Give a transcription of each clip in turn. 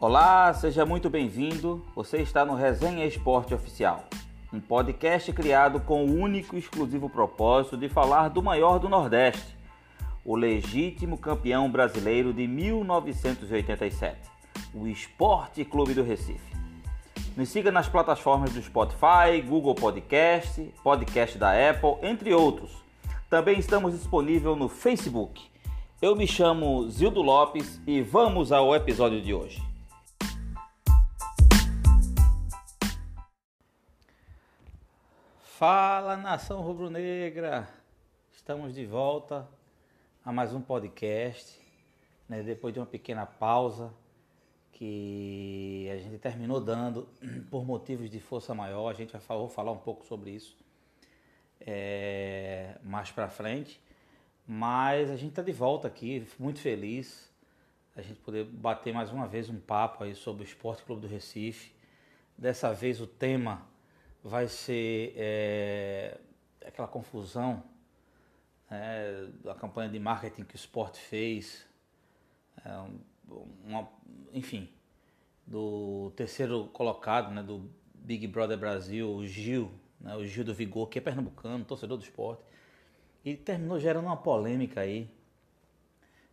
Olá, seja muito bem-vindo. Você está no Resenha Esporte Oficial, um podcast criado com o único e exclusivo propósito de falar do maior do Nordeste, o legítimo campeão brasileiro de 1987, o Esporte Clube do Recife. Nos siga nas plataformas do Spotify, Google Podcast, podcast da Apple, entre outros. Também estamos disponíveis no Facebook. Eu me chamo Zildo Lopes e vamos ao episódio de hoje. Fala nação rubro-negra! Estamos de volta a mais um podcast, né? depois de uma pequena pausa que a gente terminou dando por motivos de força maior. A gente vai falar, falar um pouco sobre isso é, mais para frente, mas a gente está de volta aqui, muito feliz a gente poder bater mais uma vez um papo aí sobre o Esporte Clube do Recife. Dessa vez o tema vai ser é, aquela confusão é, da campanha de marketing que o esporte fez, é, uma, enfim, do terceiro colocado, né, do Big Brother Brasil, o Gil, né, o Gil do Vigor, que é pernambucano, torcedor do esporte, e terminou gerando uma polêmica aí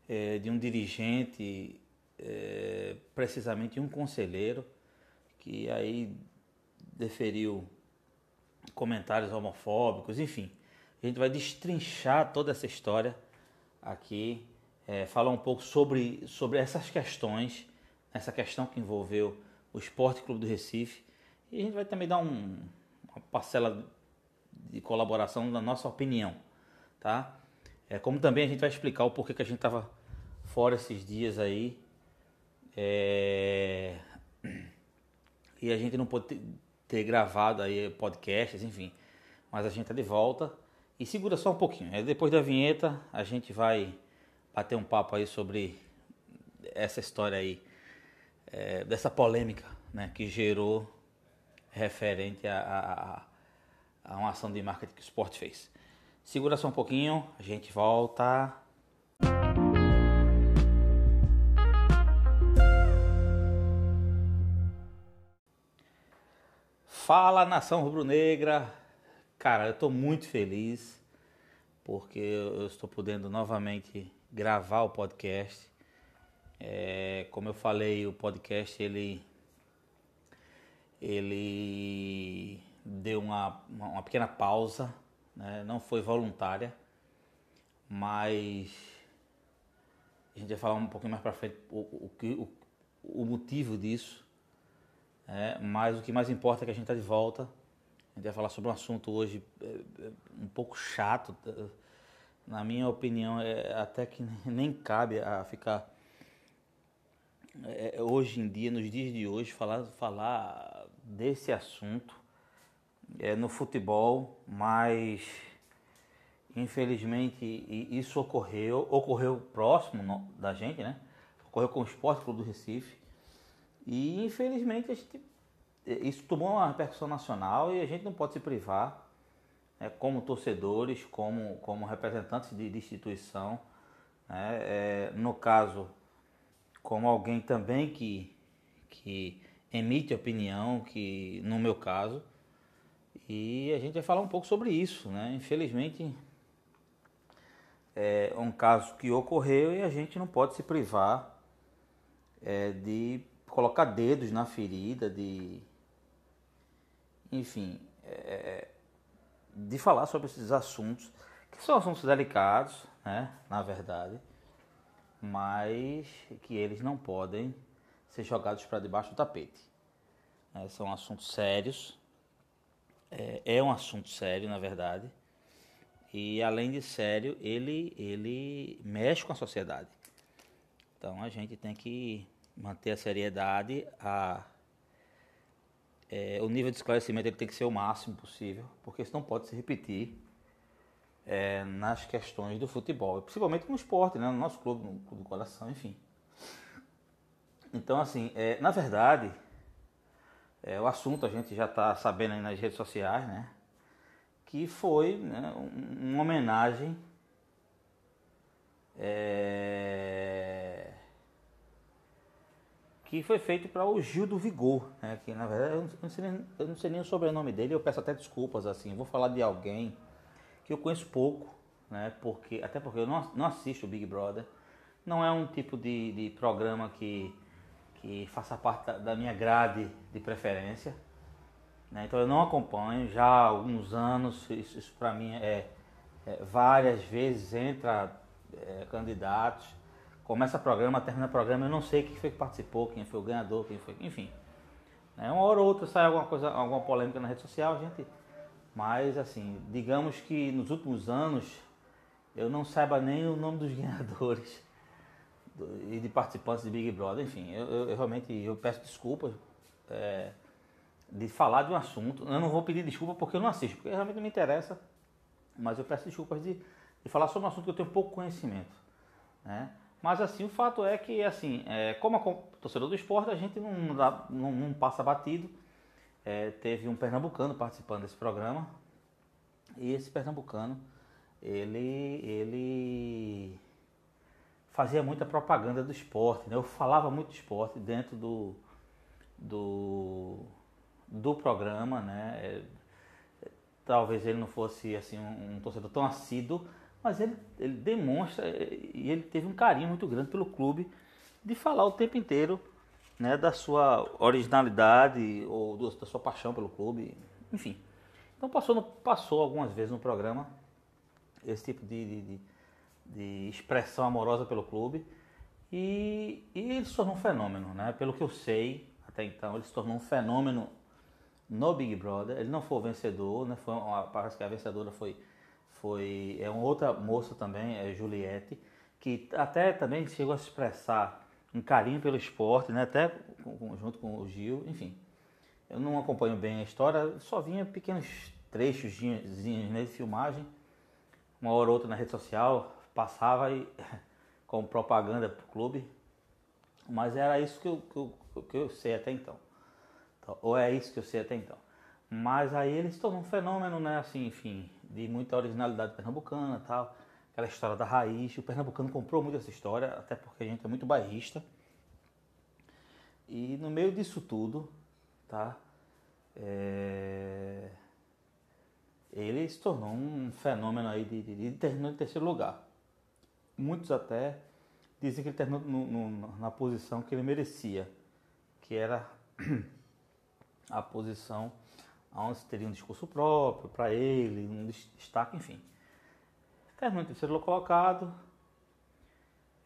é, de um dirigente, é, precisamente um conselheiro, que aí deferiu comentários homofóbicos, enfim. A gente vai destrinchar toda essa história aqui, é, falar um pouco sobre, sobre essas questões, essa questão que envolveu o Esporte Clube do Recife. E a gente vai também dar um, uma parcela de colaboração da nossa opinião, tá? É, como também a gente vai explicar o porquê que a gente estava fora esses dias aí. É... E a gente não pôde ter gravado aí podcasts, enfim. Mas a gente tá de volta. E segura só um pouquinho. Aí depois da vinheta a gente vai bater um papo aí sobre essa história aí, é, dessa polêmica né, que gerou referente a, a, a uma ação de marketing que o esporte fez. Segura só um pouquinho, a gente volta. Fala nação rubro-negra! Cara, eu estou muito feliz porque eu estou podendo novamente gravar o podcast. É, como eu falei, o podcast ele ele deu uma, uma pequena pausa, né? não foi voluntária, mas a gente vai falar um pouquinho mais para frente o, o, o, o motivo disso. É, mas o que mais importa é que a gente está de volta. A gente vai falar sobre um assunto hoje é, é, um pouco chato. Na minha opinião, é até que nem cabe a ficar é, hoje em dia, nos dias de hoje, falar, falar desse assunto é, no futebol, mas infelizmente isso ocorreu, ocorreu próximo da gente, né? Ocorreu com o Esporte Clube do Recife. E infelizmente gente, isso tomou uma repercussão nacional e a gente não pode se privar, né, como torcedores, como, como representantes de, de instituição. Né, é, no caso, como alguém também que, que emite opinião, que no meu caso, e a gente vai falar um pouco sobre isso. Né? Infelizmente, é um caso que ocorreu e a gente não pode se privar é, de colocar dedos na ferida, de. Enfim, é, de falar sobre esses assuntos, que são assuntos delicados, né, na verdade, mas que eles não podem ser jogados para debaixo do tapete. É, são assuntos sérios, é, é um assunto sério, na verdade, e além de sério, ele, ele mexe com a sociedade. Então a gente tem que manter a seriedade, a, é, o nível de esclarecimento ele tem que ser o máximo possível, porque isso não pode se repetir é, nas questões do futebol, principalmente no esporte, né, no nosso clube, no clube do coração, enfim. Então, assim, é, na verdade, é, o assunto a gente já está sabendo aí nas redes sociais, né? Que foi né, uma homenagem é, que foi feito para o Gil do Vigor, né? que na verdade eu não, sei nem, eu não sei nem o sobrenome dele, eu peço até desculpas assim, eu vou falar de alguém que eu conheço pouco, né? porque, até porque eu não, não assisto o Big Brother, não é um tipo de, de programa que, que faça parte da, da minha grade de preferência, né? então eu não acompanho já há alguns anos, isso, isso para mim é, é, várias vezes entra é, candidatos, começa o programa, termina o programa, eu não sei quem foi que participou, quem foi o ganhador, quem foi, enfim. Né? Uma hora ou outra sai alguma coisa, alguma polêmica na rede social, gente. Mas assim, digamos que nos últimos anos eu não saiba nem o nome dos ganhadores e de participantes de Big Brother, enfim, eu, eu, eu realmente eu peço desculpas é, de falar de um assunto. Eu não vou pedir desculpa porque eu não assisto, porque realmente não me interessa, mas eu peço desculpas de, de falar sobre um assunto que eu tenho pouco conhecimento. Né? Mas assim, o fato é que, assim, é, como a, torcedor do esporte, a gente não, dá, não, não passa batido. É, teve um pernambucano participando desse programa. E esse pernambucano, ele, ele fazia muita propaganda do esporte. Né? Eu falava muito de esporte dentro do, do, do programa. Né? É, talvez ele não fosse assim, um, um torcedor tão assíduo, mas ele, ele demonstra e ele teve um carinho muito grande pelo clube de falar o tempo inteiro né, da sua originalidade ou do, da sua paixão pelo clube, enfim. Então passou, no, passou algumas vezes no programa esse tipo de, de, de, de expressão amorosa pelo clube e, e, ele se tornou um fenômeno, né? Pelo que eu sei até então, ele se tornou um fenômeno no Big Brother. Ele não foi o vencedor, né? Foi uma, parece que a vencedora foi foi é uma outra moça também, é Juliette, que até também chegou a expressar um carinho pelo esporte, né? Até junto com o Gil, enfim. Eu não acompanho bem a história, só vinha pequenos trechos né, de filmagem, uma hora ou outra na rede social, passava e como propaganda para o clube, mas era isso que eu, que, eu, que eu sei até então. então. Ou é isso que eu sei até então. Mas aí ele se tornou um fenômeno, né? Assim, enfim, de muita originalidade pernambucana tal. Aquela história da raiz. O pernambucano comprou muito essa história, até porque a gente é muito bairrista. E no meio disso tudo, tá? É... Ele se tornou um fenômeno aí de, de, de terminou em terceiro lugar. Muitos até dizem que ele terminou no, no, na posição que ele merecia, que era a posição onde teria um discurso próprio para ele, um destaque, enfim. Terminou em terceiro colocado,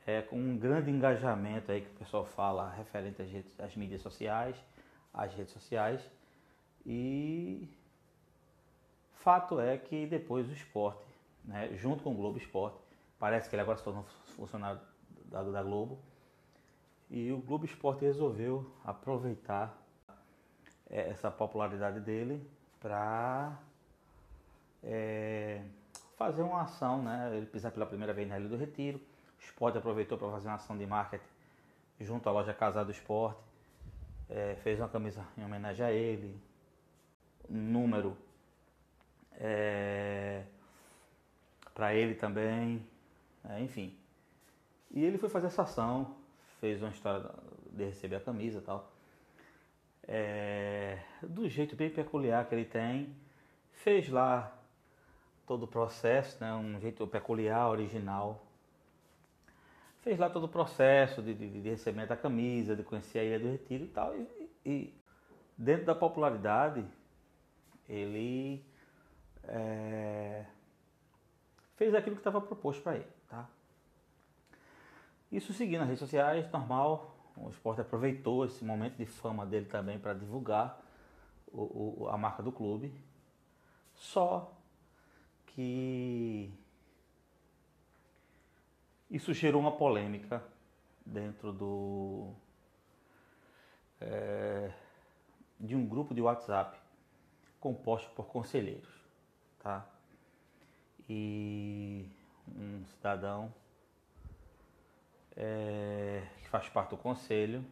é, com um grande engajamento aí que o pessoal fala referente às, redes, às mídias sociais, às redes sociais. E fato é que depois o esporte, né, junto com o Globo Esporte, parece que ele agora se tornou funcionário da, da Globo, e o Globo Esporte resolveu aproveitar essa popularidade dele para é, fazer uma ação, né? Ele pisar pela primeira vez na Ilha do Retiro. O Esporte aproveitou para fazer uma ação de marketing junto à loja Casado do Esporte. É, fez uma camisa em homenagem a ele. Número é, para ele também. É, enfim. E ele foi fazer essa ação, fez uma história de receber a camisa e tal é, do jeito bem peculiar que ele tem, fez lá todo o processo, né, um jeito peculiar, original. Fez lá todo o processo de, de, de recebimento da camisa, de conhecer a Ilha do Retiro e tal. E, e dentro da popularidade, ele é, fez aquilo que estava proposto para ele. Tá? Isso seguindo as redes sociais, normal, o esporte aproveitou esse momento de fama dele também para divulgar o, o, a marca do clube. Só que isso gerou uma polêmica dentro do é, de um grupo de WhatsApp composto por conselheiros, tá? E um cidadão é, que faz parte do conselho,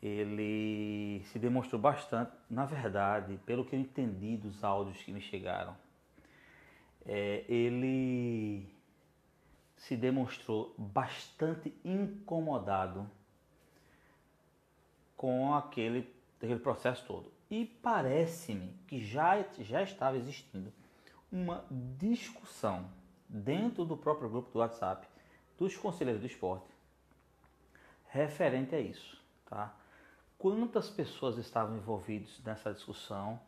ele se demonstrou bastante, na verdade, pelo que eu entendi dos áudios que me chegaram, é, ele se demonstrou bastante incomodado com aquele, aquele processo todo. E parece-me que já, já estava existindo uma discussão dentro do próprio grupo do WhatsApp dos conselheiros do esporte referente a isso, tá? Quantas pessoas estavam envolvidas nessa discussão,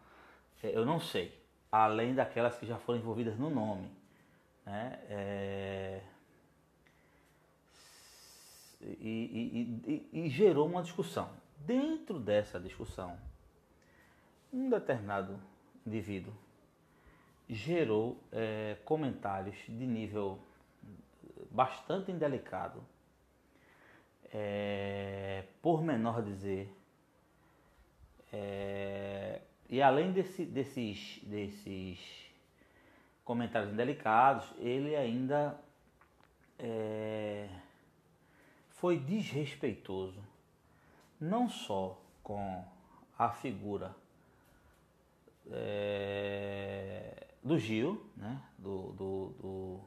é, eu não sei, além daquelas que já foram envolvidas no nome, né? É... E, e, e, e gerou uma discussão. Dentro dessa discussão, um determinado indivíduo gerou é, comentários de nível bastante indelicado, é, por menor dizer, é, e além desse, desses, desses comentários indelicados, ele ainda é, foi desrespeitoso, não só com a figura é, do Gil, né? Do, do, do,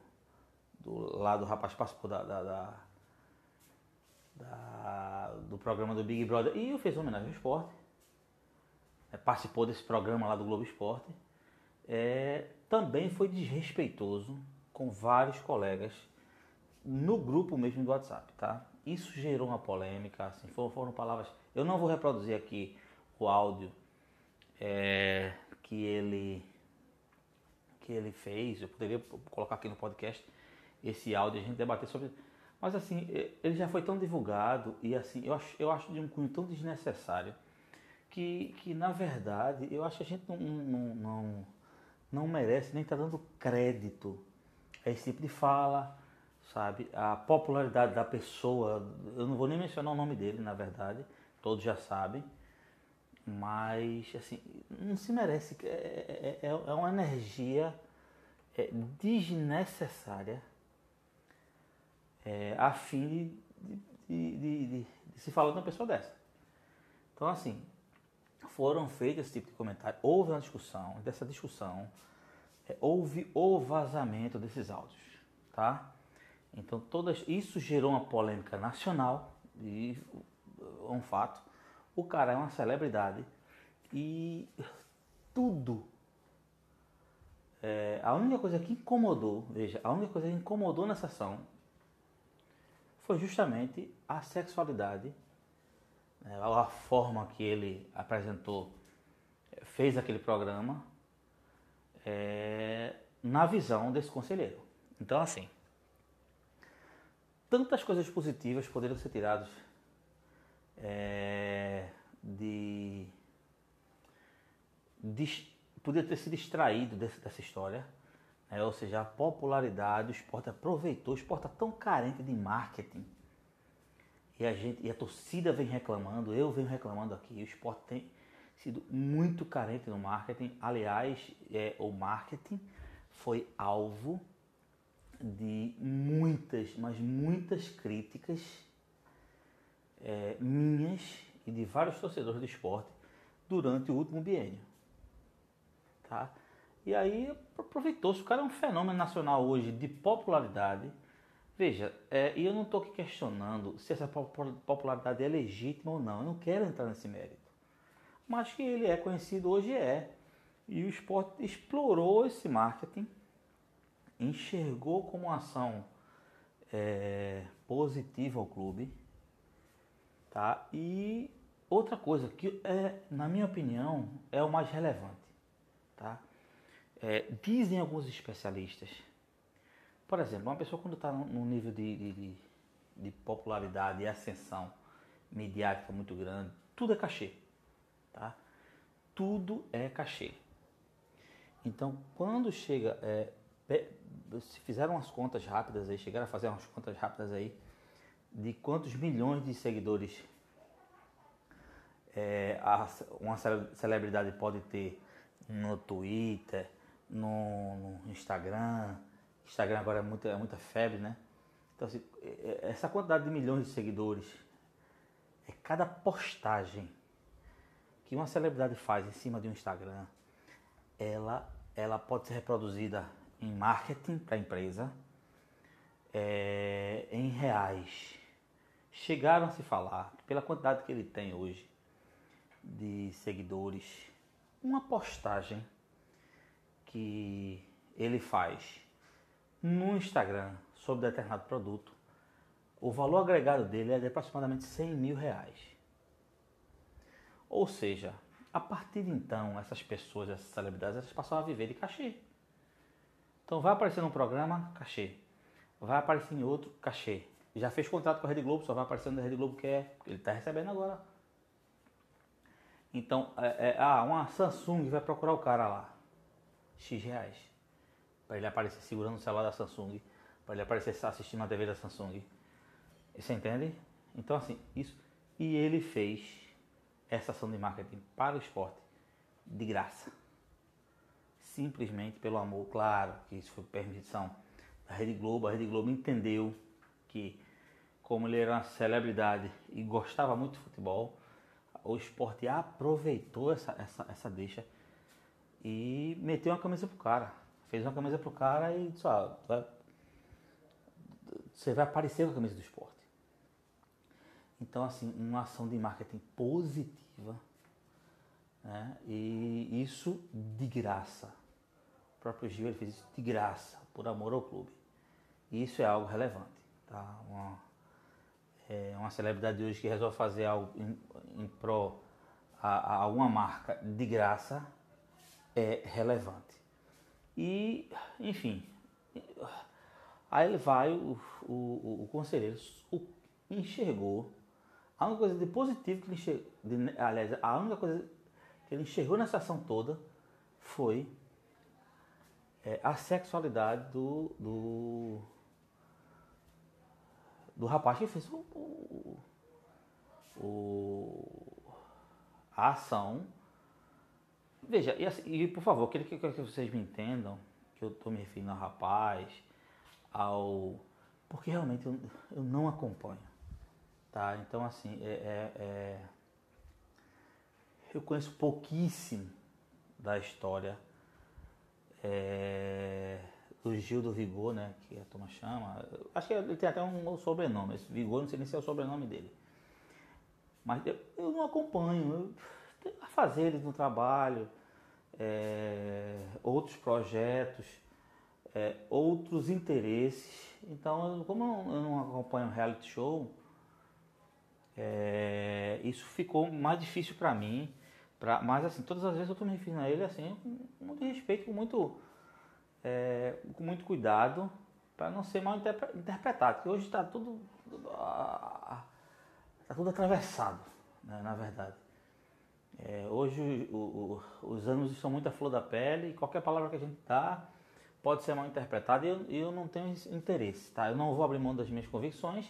do lá do rapaz participou da, da, da, da, do programa do Big Brother e fez uma homenagem ao esporte. É, participou desse programa lá do Globo Esporte. É, também foi desrespeitoso com vários colegas no grupo mesmo do WhatsApp, tá? Isso gerou uma polêmica, assim, foram, foram palavras. Eu não vou reproduzir aqui o áudio é, que ele que ele fez. Eu poderia colocar aqui no podcast esse áudio a gente debater sobre. Mas assim, ele já foi tão divulgado e assim, eu acho, eu acho de um cunho tão desnecessário que, que na verdade eu acho que a gente não, não, não, não merece nem estar tá dando crédito a esse tipo de fala, sabe? A popularidade da pessoa, eu não vou nem mencionar o nome dele, na verdade, todos já sabem mas assim não se merece é, é, é, é uma energia é, desnecessária é, a fim de, de, de, de, se falar de uma pessoa dessa. Então assim foram feitos esse tipo de comentário. Houve uma discussão dessa discussão é, houve o vazamento desses áudios tá? Então todas isso gerou uma polêmica nacional e um fato. O cara é uma celebridade e tudo. É, a única coisa que incomodou, veja, a única coisa que incomodou nessa ação foi justamente a sexualidade, né, a forma que ele apresentou, fez aquele programa, é, na visão desse conselheiro. Então, assim, tantas coisas positivas poderiam ser tiradas é, de, de, podia ter extraído desse, dessa história, né? ou seja, a popularidade, o esporte aproveitou, o esporte está tão carente de marketing e a gente e a torcida vem reclamando, eu venho reclamando aqui, o esporte tem sido muito carente no marketing. Aliás, é, o marketing foi alvo de muitas, mas muitas críticas é, minhas e de vários torcedores do esporte durante o último biênio. Tá? E aí aproveitou-se, o cara é um fenômeno nacional hoje de popularidade. Veja, é, e eu não estou aqui questionando se essa popularidade é legítima ou não, eu não quero entrar nesse mérito. Mas que ele é conhecido hoje é. E o esporte explorou esse marketing, enxergou como uma ação é, positiva ao clube Tá? E outra coisa que é, na minha opinião, é o mais relevante. Tá? É, dizem alguns especialistas, por exemplo, uma pessoa quando está num nível de, de, de, popularidade e ascensão midiática muito grande, tudo é cachê. Tá? Tudo é cachê. Então, quando chega, é, se fizeram umas contas rápidas aí, chegaram a fazer umas contas rápidas aí, de quantos milhões de seguidores é, a, uma celebridade pode ter no Twitter, no, no, Instagram. Instagram agora é muita, é muita febre, né? Então, assim, essa quantidade de milhões de seguidores, é cada postagem que uma celebridade faz em cima de um Instagram, ela, ela pode ser reproduzida em marketing para a empresa, é, em reais. Chegaram a se falar, pela quantidade que ele tem hoje, de seguidores uma postagem que ele faz no Instagram sobre determinado produto. O valor agregado dele é de aproximadamente 100 mil reais. Ou seja, a partir de então, essas pessoas, essas celebridades, elas passam a viver de cachê. Então vai aparecer num programa, cachê. Vai aparecer em outro, cachê. Já fez contrato com a Rede Globo, só vai aparecer na Rede Globo que é, ele está recebendo agora. Então, é, é, ah, uma Samsung vai procurar o cara lá. X reais. Para ele aparecer segurando o celular da Samsung. Para ele aparecer assistindo a TV da Samsung. Você entende? Então, assim, isso. E ele fez essa ação de marketing para o esporte de graça. Simplesmente pelo amor, claro, que isso foi permissão da Rede Globo. A Rede Globo entendeu que, como ele era uma celebridade e gostava muito de futebol, o esporte aproveitou essa, essa, essa deixa e meteu uma camisa pro cara. Fez uma camisa pro cara e disse, vai, você vai aparecer com a camisa do esporte. Então, assim, uma ação de marketing positiva né? e isso de graça. O próprio Gil ele fez isso de graça, por amor ao clube. E isso é algo relevante. Tá? Uma, é uma celebridade hoje que resolve fazer algo em, em pró a, a alguma marca de graça é relevante. E, enfim, aí ele vai, o, o, o conselheiro enxergou a única coisa de positivo que ele enxergou, aliás, a única coisa que ele enxergou nessa ação toda foi é, a sexualidade do, do, do rapaz que fez o, o, o a ação. Veja, e, assim, e por favor, queria que, que vocês me entendam que eu estou me referindo ao rapaz, ao. Porque realmente eu, eu não acompanho. Tá? Então, assim, é, é, é, eu conheço pouquíssimo da história é, do Gil do Vigor, né? Que a turma chama. Acho que ele tem até um sobrenome. Esse Vigor, não sei nem se é o sobrenome dele. Mas eu, eu não acompanho. Eu tenho a fazer eles no trabalho, é, outros projetos, é, outros interesses. Então, como eu não acompanho reality show, é, isso ficou mais difícil para mim. Pra, mas assim, todas as vezes eu estou me referindo a ele assim, com muito respeito, com muito, é, com muito cuidado, para não ser mal interpretado. Porque hoje está tudo, está tudo atravessado, né, na verdade. É, hoje o, o, os anos estão muito à flor da pele e qualquer palavra que a gente dá pode ser mal interpretada e eu, eu não tenho interesse, tá? Eu não vou abrir mão das minhas convicções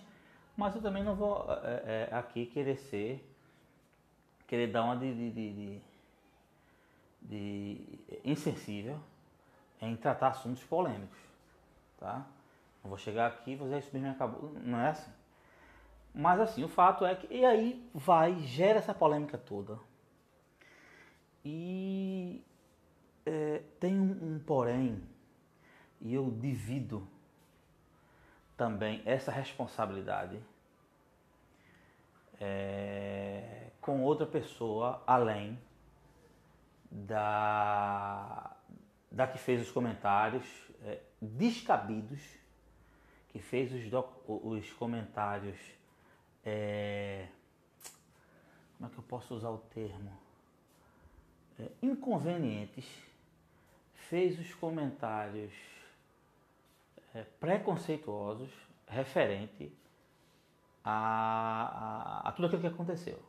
mas eu também não vou é, é, aqui querer ser, querer dar uma de, de, de, de, insensível em tratar assuntos polêmicos, tá? Não vou chegar aqui e fazer isso mesmo acabou, não é assim. Mas assim, o fato é que, e aí vai, gera essa polêmica toda. E é, tem um, um porém, e eu divido também essa responsabilidade é, com outra pessoa além da, da que fez os comentários é, descabidos, que fez os, os comentários. É, como é que eu posso usar o termo? É, inconvenientes, fez os comentários é, preconceituosos referente a, a, a, tudo aquilo que aconteceu.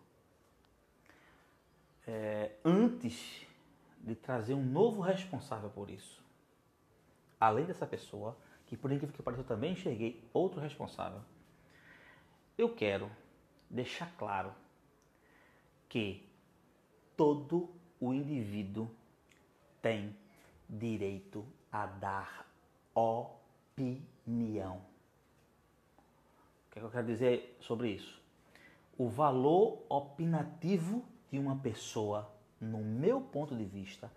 É, antes de trazer um novo responsável por isso, além dessa pessoa, que por incrível que pareça eu também enxerguei outro responsável, eu quero deixar claro que todo o indivíduo tem direito a dar opinião. O que, é que eu quero dizer sobre isso? O valor opinativo de uma pessoa, no meu ponto de vista,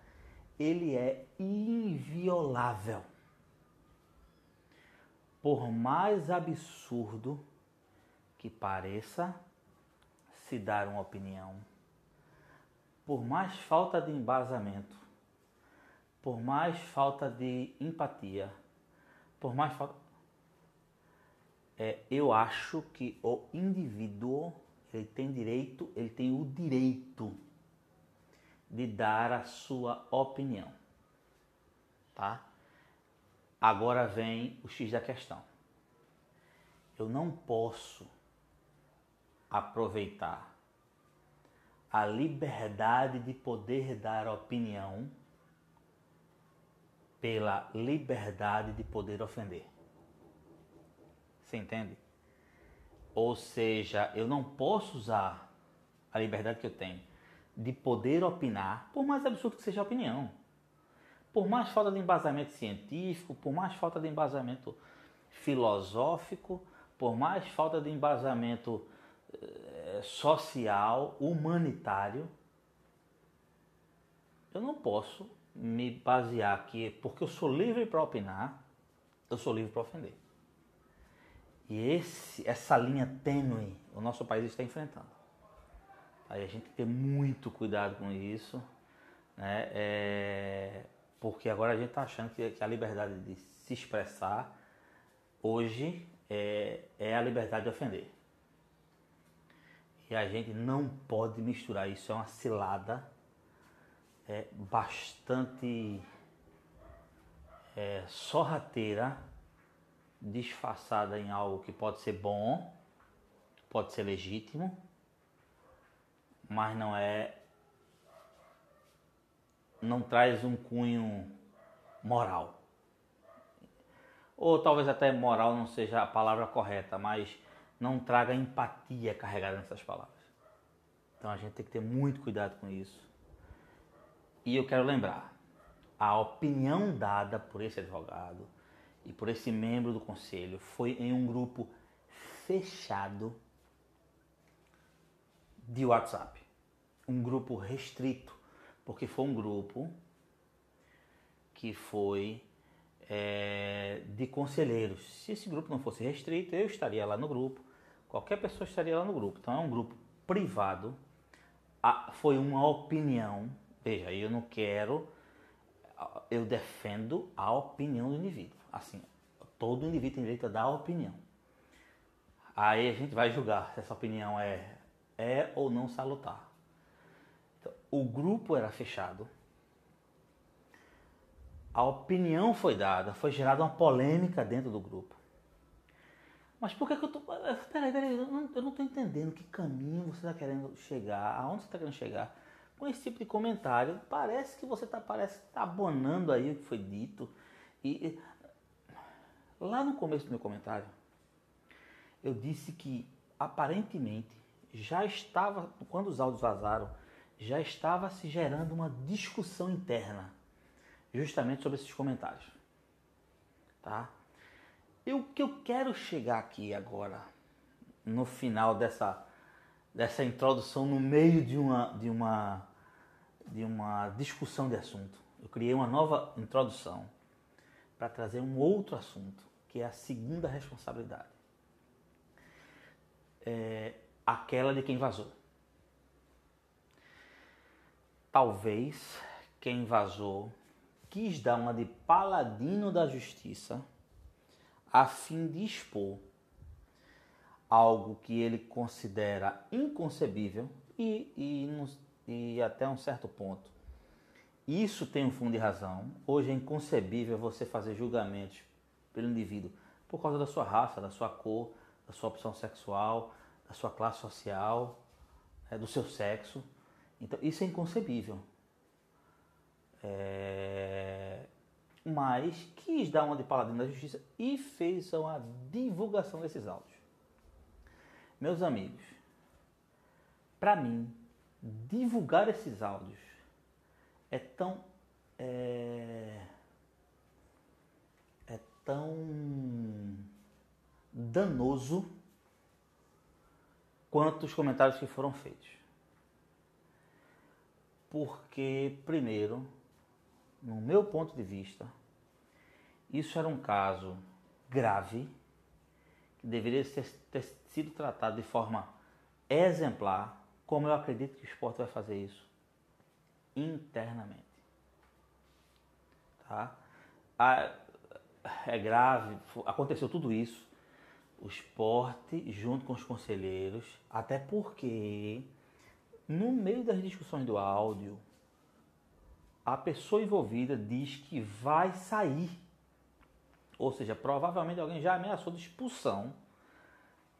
ele é inviolável. Por mais absurdo que pareça se dar uma opinião, por mais falta de embasamento, por mais falta de empatia, por mais falta. É, eu acho que o indivíduo ele tem direito, ele tem o direito de dar a sua opinião, tá? Agora vem o X da questão. Eu não posso aproveitar a liberdade de poder dar opinião pela liberdade de poder ofender. Você entende? Ou seja, eu não posso usar a liberdade que eu tenho de poder opinar, por mais absurdo que seja a opinião. Por mais falta de embasamento científico, por mais falta de embasamento filosófico, por mais falta de embasamento social, humanitário, eu não posso me basear aqui, porque eu sou livre para opinar, eu sou livre para ofender. E esse, essa linha tênue o nosso país está enfrentando. Aí a gente tem que ter muito cuidado com isso, né? É, porque agora a gente está achando que, que, a liberdade de se expressar hoje é, é a liberdade de ofender. E a gente não pode misturar isso, é uma cilada é, bastante é, sorrateira, disfarçada em algo que pode ser bom, pode ser legítimo, mas não é. não traz um cunho moral. Ou talvez até moral não seja a palavra correta, mas não traga empatia carregada nessas palavras. Então a gente tem que ter muito cuidado com isso. E eu quero lembrar, a opinião dada por esse advogado e por esse membro do conselho foi em um grupo fechado de WhatsApp. Um grupo restrito, porque foi um grupo que foi é, de conselheiros. Se esse grupo não fosse restrito, eu estaria lá no grupo, qualquer pessoa estaria lá no grupo. Então é um grupo privado, foi uma opinião Veja, eu não quero, eu defendo a opinião do indivíduo. Assim, todo indivíduo tem direito a dar a opinião. Aí a gente vai julgar se essa opinião é, é ou não salutar. Então, o grupo era fechado. A opinião foi dada, foi gerada uma polêmica dentro do grupo. Mas por que, que eu tô. Peraí, peraí, eu não estou entendendo que caminho você está querendo chegar, aonde você está querendo chegar com esse tipo de comentário, parece que você está parece tá abonando aí o que foi dito. E lá no começo do meu comentário, eu disse que aparentemente já estava, quando os áudios vazaram, já estava se gerando uma discussão interna, justamente sobre esses comentários. Tá? E o que eu quero chegar aqui agora, no final dessa, dessa introdução, no meio de uma, de uma de uma discussão de assunto. Eu criei uma nova introdução para trazer um outro assunto, que é a segunda responsabilidade. É aquela de quem vazou. Talvez quem vazou quis dar uma de paladino da justiça a fim de expor algo que ele considera inconcebível e, e e até um certo ponto. Isso tem um fundo de razão. Hoje é inconcebível você fazer julgamentos pelo indivíduo por causa da sua raça, da sua cor, da sua opção sexual, da sua classe social, né, do seu sexo. Então, isso é inconcebível. É... Mas quis dar uma de paladino da justiça e fez uma divulgação desses áudios. Meus amigos, para mim, divulgar esses áudios é tão é, é tão danoso quanto os comentários que foram feitos. Porque, primeiro, no meu ponto de vista, isso era um caso grave que deveria ter, ter sido tratado de forma exemplar como eu acredito que o esporte vai fazer isso. internamente. Tá? É grave, aconteceu tudo isso. O esporte, junto com os conselheiros, até porque no meio das discussões do áudio, a pessoa envolvida diz que vai sair. Ou seja, provavelmente alguém já ameaçou de expulsão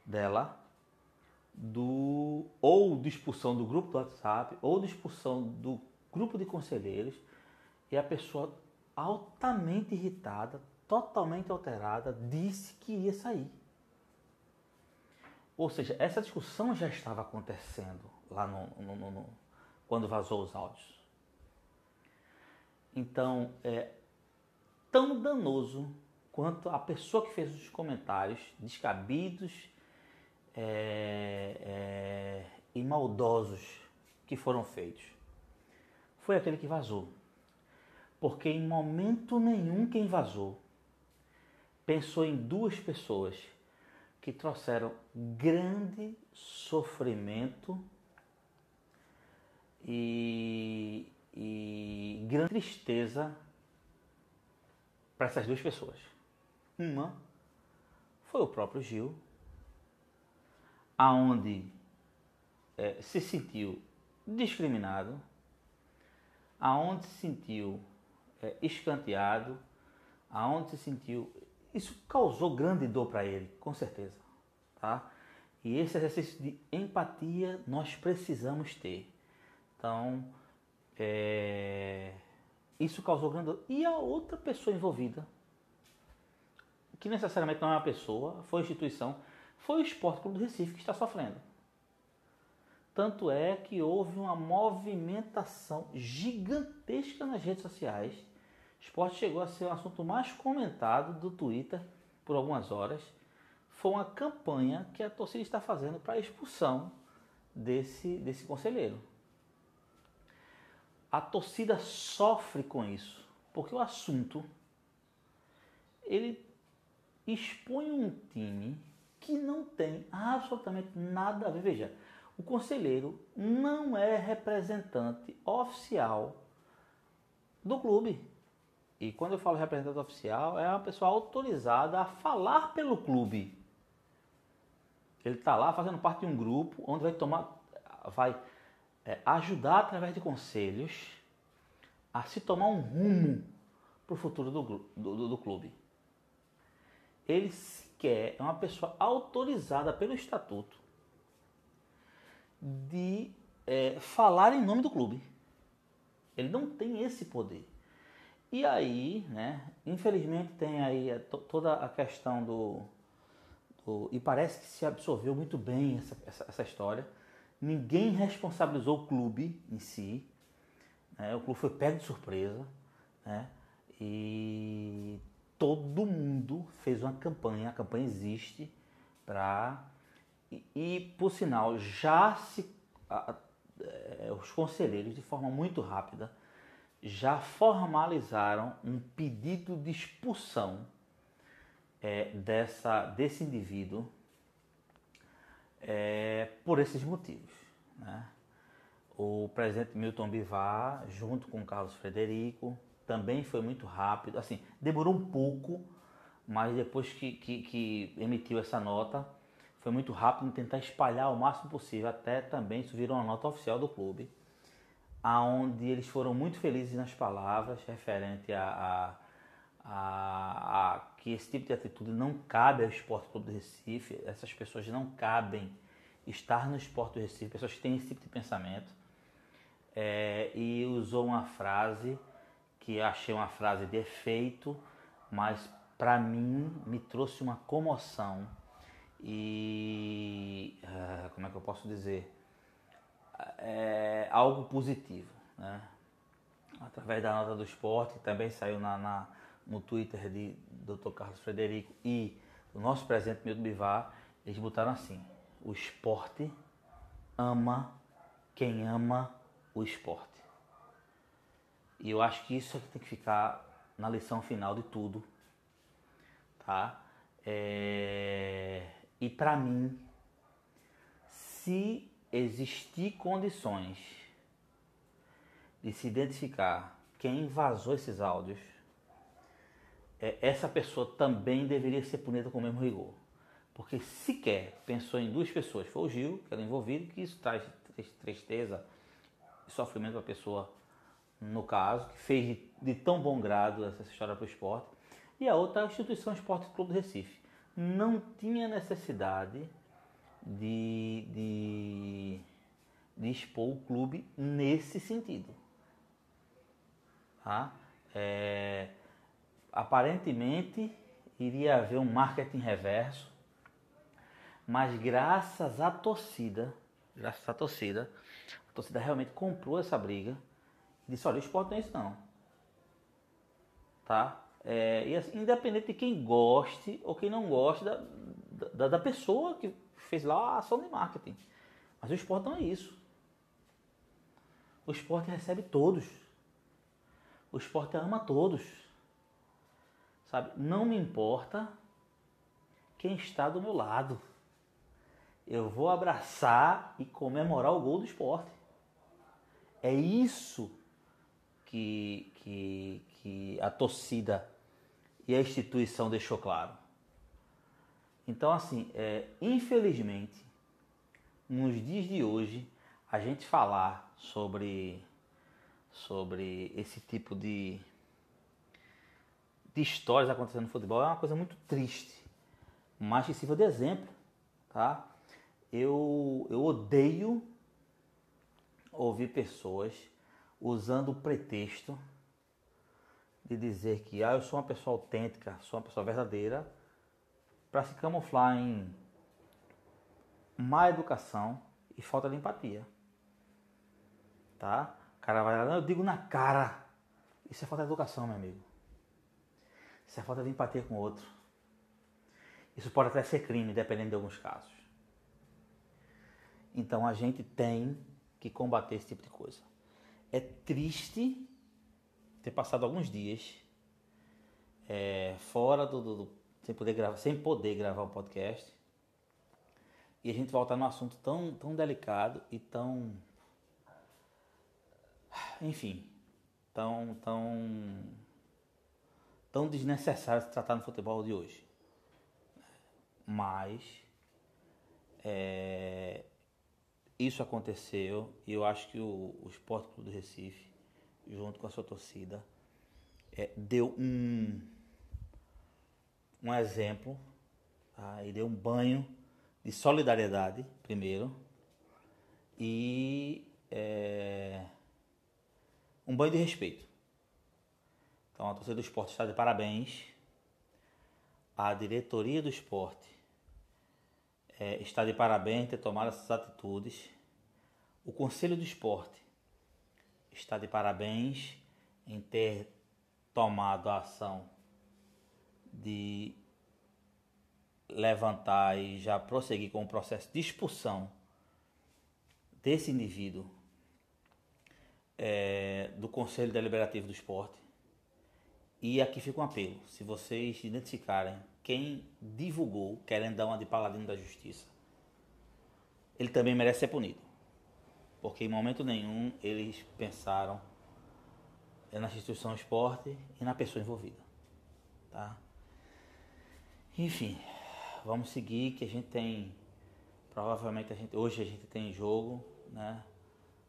dela do ou de expulsão do grupo do WhatsApp ou de expulsão do grupo de conselheiros e a pessoa altamente irritada, totalmente alterada, disse que ia sair. Ou seja, essa discussão já estava acontecendo lá no, no, no, no quando vazou os áudios. Então, é tão danoso quanto a pessoa que fez os comentários descabidos é, é, e maldosos que foram feitos. Foi aquele que vazou. Porque em momento nenhum quem vazou pensou em duas pessoas que trouxeram grande sofrimento e, e grande tristeza para essas duas pessoas. Uma foi o próprio Gil, aonde é, se sentiu discriminado, aonde se sentiu é, escanteado, aonde se sentiu. Isso causou grande dor para ele, com certeza. Tá? E esse exercício de empatia nós precisamos ter. Então, é, isso causou grande dor. E a outra pessoa envolvida, que necessariamente não é uma pessoa, foi a instituição, foi o Esporte Clube do Recife que está sofrendo. Tanto é que houve uma movimentação gigantesca nas redes sociais. O esporte chegou a ser o assunto mais comentado do Twitter por algumas horas. Foi uma campanha que a torcida está fazendo para a expulsão desse, desse conselheiro. A torcida sofre com isso, porque o assunto ele expõe um time que não tem absolutamente nada a ver. Veja, o conselheiro não é representante oficial do clube. E quando eu falo representante oficial, é uma pessoa autorizada a falar pelo clube. Ele está lá fazendo parte de um grupo onde vai tomar, vai é, ajudar através de conselhos a se tomar um rumo para o futuro do, do, do clube. Ele sequer é uma pessoa autorizada pelo estatuto de é, falar em nome do clube. Ele não tem esse poder. E aí, né, infelizmente tem aí a, toda a questão do, do, E parece que se absorveu muito bem essa, essa, essa história. Ninguém responsabilizou o clube em si. Né, o clube foi pego de surpresa. Né, e todo mundo fez uma campanha, a campanha existe para e, e, por sinal, já se a, é, os conselheiros, de forma muito rápida, já formalizaram um pedido de expulsão é, dessa, desse indivíduo é, por esses motivos. Né? O presidente Milton Bivar, junto com Carlos Frederico, também foi muito rápido. Assim, demorou um pouco, mas depois que, que, que emitiu essa nota, foi muito rápido em tentar espalhar o máximo possível, até também isso virou uma nota oficial do clube, aonde eles foram muito felizes nas palavras referente a, a, a, a, que esse tipo de atitude não cabe ao Esporte Clube do Recife, essas pessoas não cabem estar no Esporte do Recife, pessoas que têm esse tipo de pensamento, é, e usou uma frase que achei uma frase de efeito, mas para mim me trouxe uma comoção e uh, como é que eu posso dizer é algo positivo né? através da nota do esporte também saiu na, na, no Twitter de Dr. Carlos Frederico e do nosso presidente Milton Bivar eles botaram assim o esporte ama quem ama o esporte e eu acho que isso é que tem que ficar na lição final de tudo tá é e para mim, se existir condições de se identificar quem vazou esses áudios, essa pessoa também deveria ser punida com o mesmo rigor. Porque sequer pensou em duas pessoas. Foi o Gil, que era envolvido, que isso traz tristeza e sofrimento para a pessoa, no caso, que fez de, de tão bom grado essa história para o esporte. E a outra, a instituição Esporte Clube do Recife. Não tinha necessidade de, de, de expor o clube nesse sentido. Tá? É, aparentemente iria haver um marketing reverso, mas graças à torcida, graças à torcida, a torcida realmente comprou essa briga e disse, olha, o esporte não é isso não. Tá? É, e assim, independente de quem goste ou quem não goste da, da, da pessoa que fez lá a ação de marketing. Mas o esporte não é isso. O esporte recebe todos. O esporte ama todos. Sabe? Não me importa quem está do meu lado. Eu vou abraçar e comemorar o gol do esporte. É isso que, que, que a torcida e a instituição deixou claro. Então, assim, é, infelizmente, nos dias de hoje, a gente falar sobre sobre esse tipo de, de histórias acontecendo no futebol é uma coisa muito triste, mas que sirva de exemplo, tá? Eu, eu odeio ouvir pessoas usando o pretexto de dizer que ah, eu sou uma pessoa autêntica, sou uma pessoa verdadeira, para se camuflar em má educação e falta de empatia. Tá? O cara vai lá, eu digo na cara. Isso é falta de educação, meu amigo. Isso é falta de empatia com o outro. Isso pode até ser crime, dependendo de alguns casos. Então a gente tem que combater esse tipo de coisa. É triste ter passado alguns dias é, fora do, do, do, sem poder gravar, sem poder gravar um podcast e a gente voltar num assunto tão, tão delicado e tão enfim, tão, tão, tão desnecessário se tratar no futebol de hoje. Mas é, isso aconteceu e eu acho que o, o Esporte Clube do Recife, junto com a sua torcida, é, deu um, um exemplo tá? e deu um banho de solidariedade, primeiro, e é, um banho de respeito. Então a torcida do esporte está de parabéns. A diretoria do esporte é, está de parabéns ter tomado essas atitudes. O Conselho do Esporte está de parabéns em ter tomado a ação de levantar e já prosseguir com o processo de expulsão desse indivíduo é, do Conselho Deliberativo do Esporte. E aqui fica um apelo: se vocês identificarem quem divulgou querendo dar uma de paladino da justiça, ele também merece ser punido. Porque em momento nenhum eles pensaram na instituição esporte e na pessoa envolvida. Tá? Enfim, vamos seguir que a gente tem. Provavelmente a gente, hoje a gente tem jogo, né?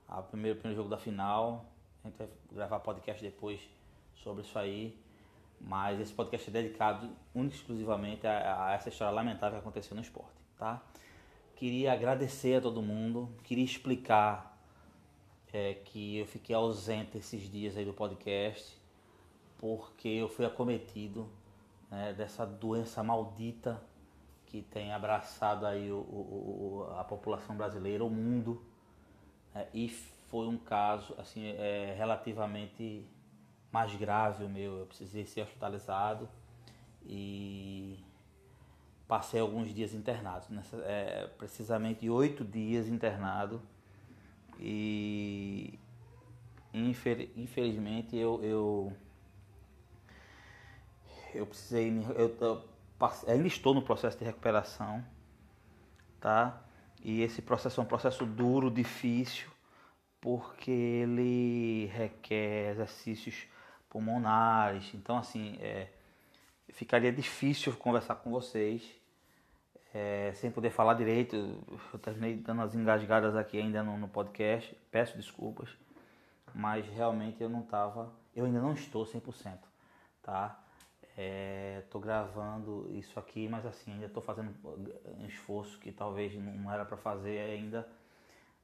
o primeiro, primeiro jogo da final. A gente vai gravar podcast depois sobre isso aí. Mas esse podcast é dedicado única e exclusivamente a, a, essa história lamentável que aconteceu no esporte, tá? Queria agradecer a todo mundo, queria explicar é, que eu fiquei ausente esses dias aí do podcast porque eu fui acometido né, dessa doença maldita que tem abraçado aí o, o, o, a população brasileira, o mundo, é, e foi um caso assim é, relativamente mais grave o meu. Eu precisei ser hospitalizado e passei alguns dias internado, nessa, é, precisamente oito dias internado e infelizmente eu, eu eu precisei eu, eu, ainda estou no processo de recuperação tá e esse processo é um processo duro, difícil, porque ele requer exercícios pulmonares. Então, assim, é, ficaria difícil conversar com vocês é, sem poder falar direito. Eu terminei dando as engasgadas aqui ainda no, no podcast. Peço desculpas, mas realmente eu não estava, eu ainda não estou 100%, tá? Estou é, gravando isso aqui, mas assim, ainda estou fazendo um esforço que talvez não era para fazer ainda,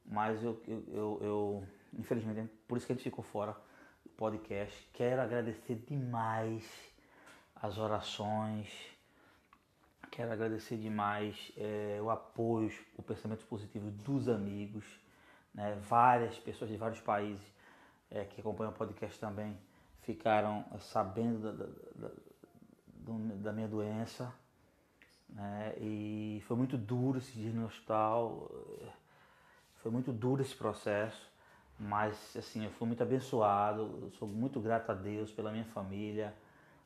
mas eu, eu, eu, eu, infelizmente, por isso que a gente ficou fora podcast. Quero agradecer demais as orações, quero agradecer demais é, o apoio, o pensamento positivo dos amigos, né? várias pessoas de vários países é, que acompanham o podcast também ficaram sabendo da, da, da minha doença. Né? E foi muito duro esse dia no hospital, foi muito duro esse processo, mas assim, eu fui muito abençoado, sou muito grato a Deus pela minha família,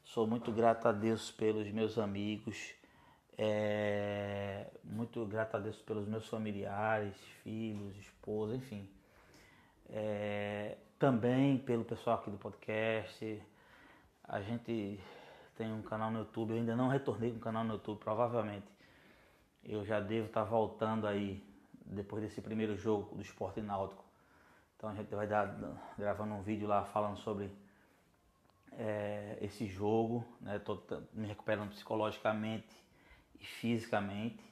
sou muito grato a Deus pelos meus amigos, é, muito grato a Deus pelos meus familiares, filhos, esposa, enfim. É, também pelo pessoal aqui do podcast. A gente tem um canal no YouTube, eu ainda não retornei com o canal no YouTube, provavelmente. Eu já devo estar voltando aí depois desse primeiro jogo do esporte náutico. Então a gente vai dar gravando um vídeo lá falando sobre é, esse jogo, né? Tô me recuperando psicologicamente e fisicamente.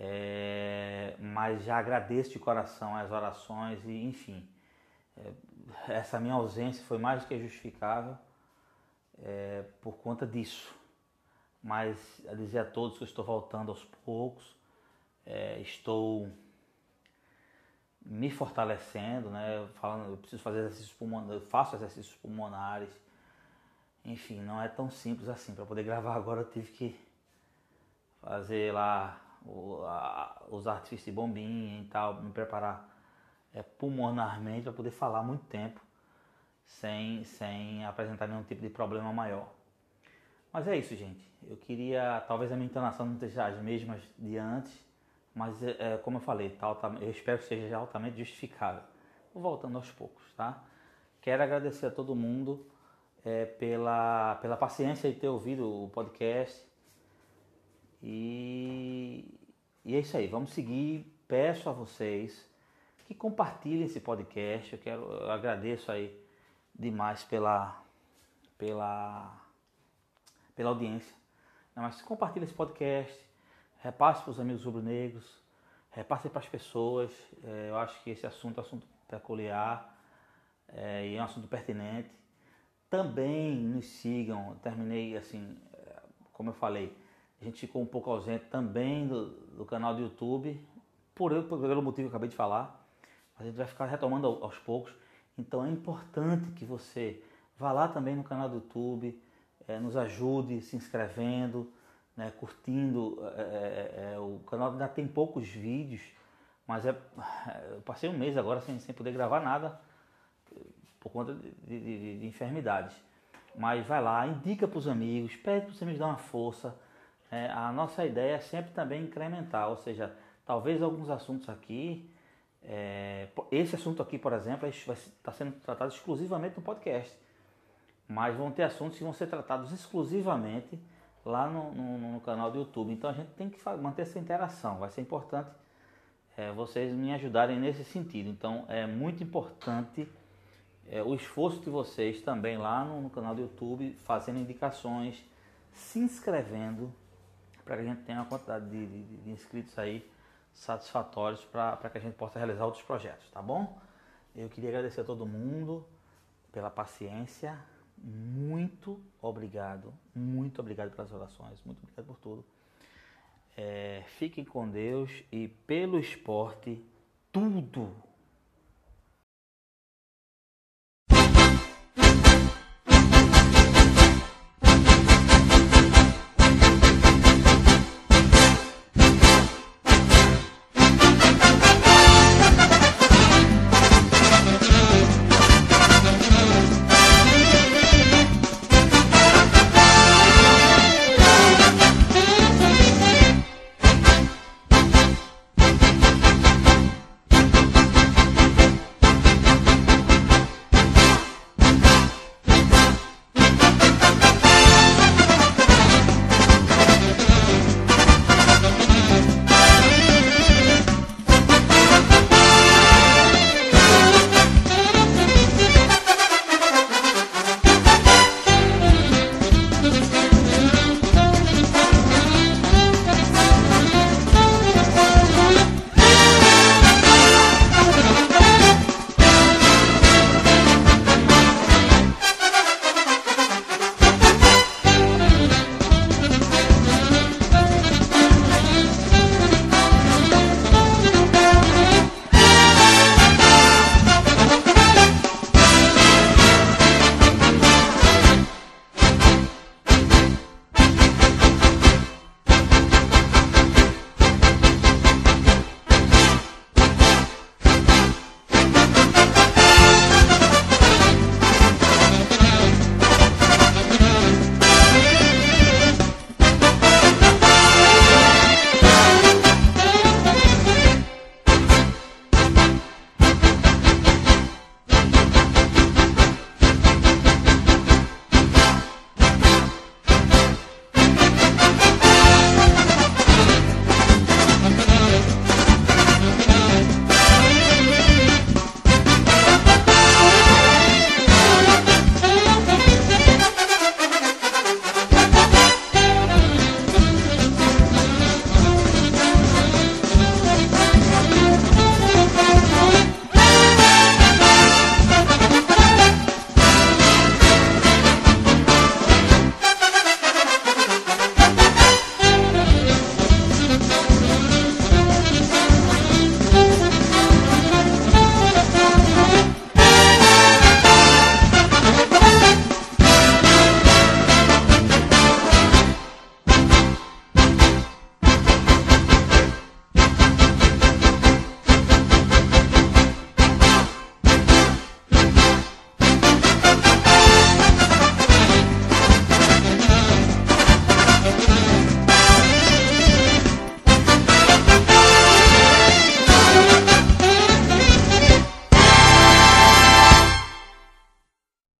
É, mas já agradeço de coração as orações e enfim, é, essa minha ausência foi mais do que justificável é, por conta disso. Mas a dizer a todos que eu estou voltando aos poucos, é, estou me fortalecendo, né? Falando, eu preciso fazer exercícios pulmonares, eu faço exercícios pulmonares. Enfim, não é tão simples assim. Para poder gravar agora eu tive que fazer lá o, a, os artifícios de bombinha e tal, me preparar é, pulmonarmente para poder falar muito tempo sem, sem apresentar nenhum tipo de problema maior. Mas é isso, gente. Eu queria, talvez a minha entonação não seja as mesmas de antes, mas é, é como eu falei, tá, eu espero que seja altamente justificável. Vou voltando aos poucos, tá? Quero agradecer a todo mundo é, pela, pela paciência de ter ouvido o podcast. E, e é isso aí, vamos seguir. Peço a vocês que compartilhem esse podcast. Eu quero, eu agradeço aí demais pela, pela, pela audiência. Não, mas compartilhe esse podcast, repasse para os amigos rubro-negros, repasse para as pessoas. É, eu acho que esse assunto é um assunto peculiar é, e é um assunto pertinente. Também nos sigam, terminei assim, é, como eu falei, a gente ficou um pouco ausente também do, do canal do YouTube, por, pelo motivo que eu acabei de falar. A gente vai ficar retomando aos poucos. Então é importante que você vá lá também no canal do YouTube, é, nos ajude se inscrevendo, né, curtindo. É, é, é o canal ainda tem poucos vídeos, mas é, eu passei um mês agora sem, sem poder gravar nada por conta de, de, de enfermidades. Mas vai lá, indica para os amigos, pede para os amigos dar uma força. É, a nossa ideia é sempre também incrementar, ou seja, talvez alguns assuntos aqui é, esse assunto aqui, por exemplo, vai estar sendo tratado exclusivamente no podcast. Mas vão ter assuntos que vão ser tratados exclusivamente lá no, no, no canal do YouTube. Então a gente tem que manter essa interação. Vai ser importante é, vocês me ajudarem nesse sentido. Então é muito importante é, o esforço de vocês também lá no, no canal do YouTube, fazendo indicações, se inscrevendo, para que a gente tenha uma quantidade de, de, de inscritos aí satisfatórios para que a gente possa realizar outros projetos, tá bom? Eu queria agradecer a todo mundo pela paciência. Muito obrigado, muito obrigado pelas orações, muito obrigado por tudo. É, fiquem com Deus e pelo esporte, tudo